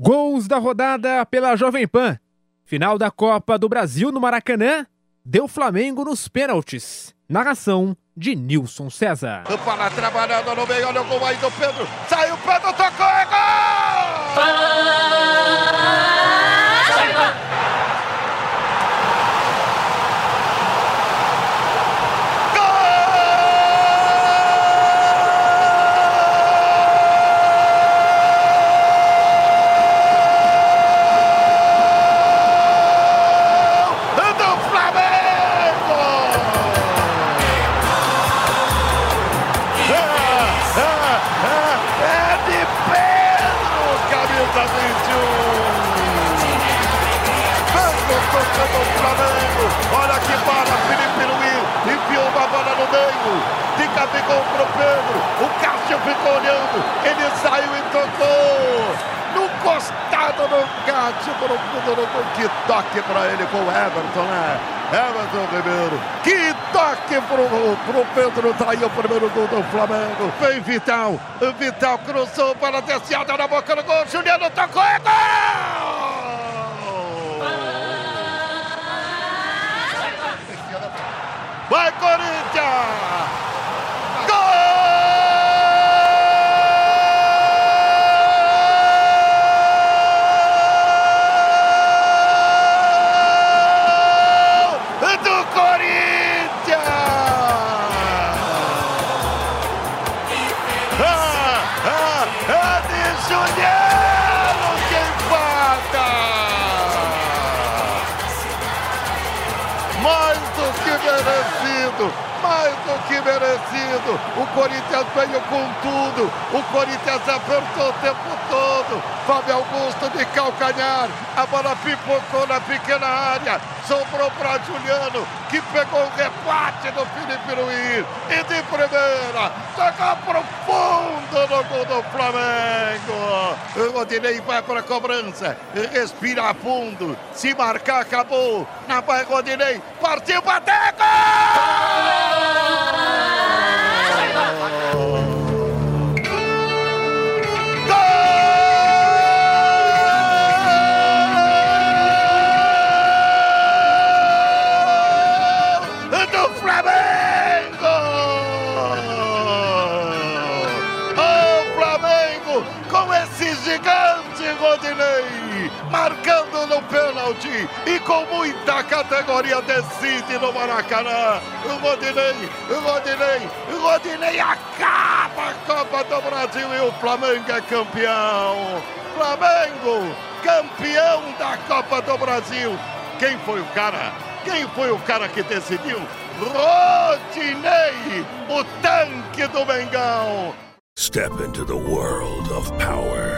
Gols da rodada pela Jovem Pan. Final da Copa do Brasil no Maracanã. Deu Flamengo nos pênaltis. Narração de Nilson César. Para trabalhando no meio, olha o gol aí do Pedro. Saiu o Pedro, tocou, é gol! Gol 21. Pedro tocando o Flamengo. Olha que para Felipe Luiz. Enfiou uma bola no meio. De Gabigol pro Pedro. O Cássio ficou olhando. Ele saiu e tocou. No costado do Cássio do gol. Que toque pra ele com o Everton, né? Everton Ribeiro. Que toque pro, pro Pedro. Tá aí o primeiro gol do Flamengo. Vem Vital. Vital cruzou para a desciada na boca do gol. Juliano tocou. É gol! Vai, Corinthians! Mais do que merecido. O Corinthians veio com tudo, o Corinthians apertou o tempo todo. Fábio Augusto de calcanhar, a bola pipocou na pequena área, sobrou para Juliano, que pegou o rebate do Felipe Luiz. E de primeira, tocou pro fundo no gol do Flamengo. Rodinei vai para a cobrança, respira fundo, se marcar, acabou. Na vai Rodinei, partiu, bateu, gol! Rodinei marcando no pênalti e com muita categoria decide no Maracanã. O Rodinei, o Rodinei, o Rodinei acaba a Copa do Brasil e o Flamengo é campeão. Flamengo, campeão da Copa do Brasil. Quem foi o cara? Quem foi o cara que decidiu? Rodinei, o tanque do Mengão. Step into the world of power,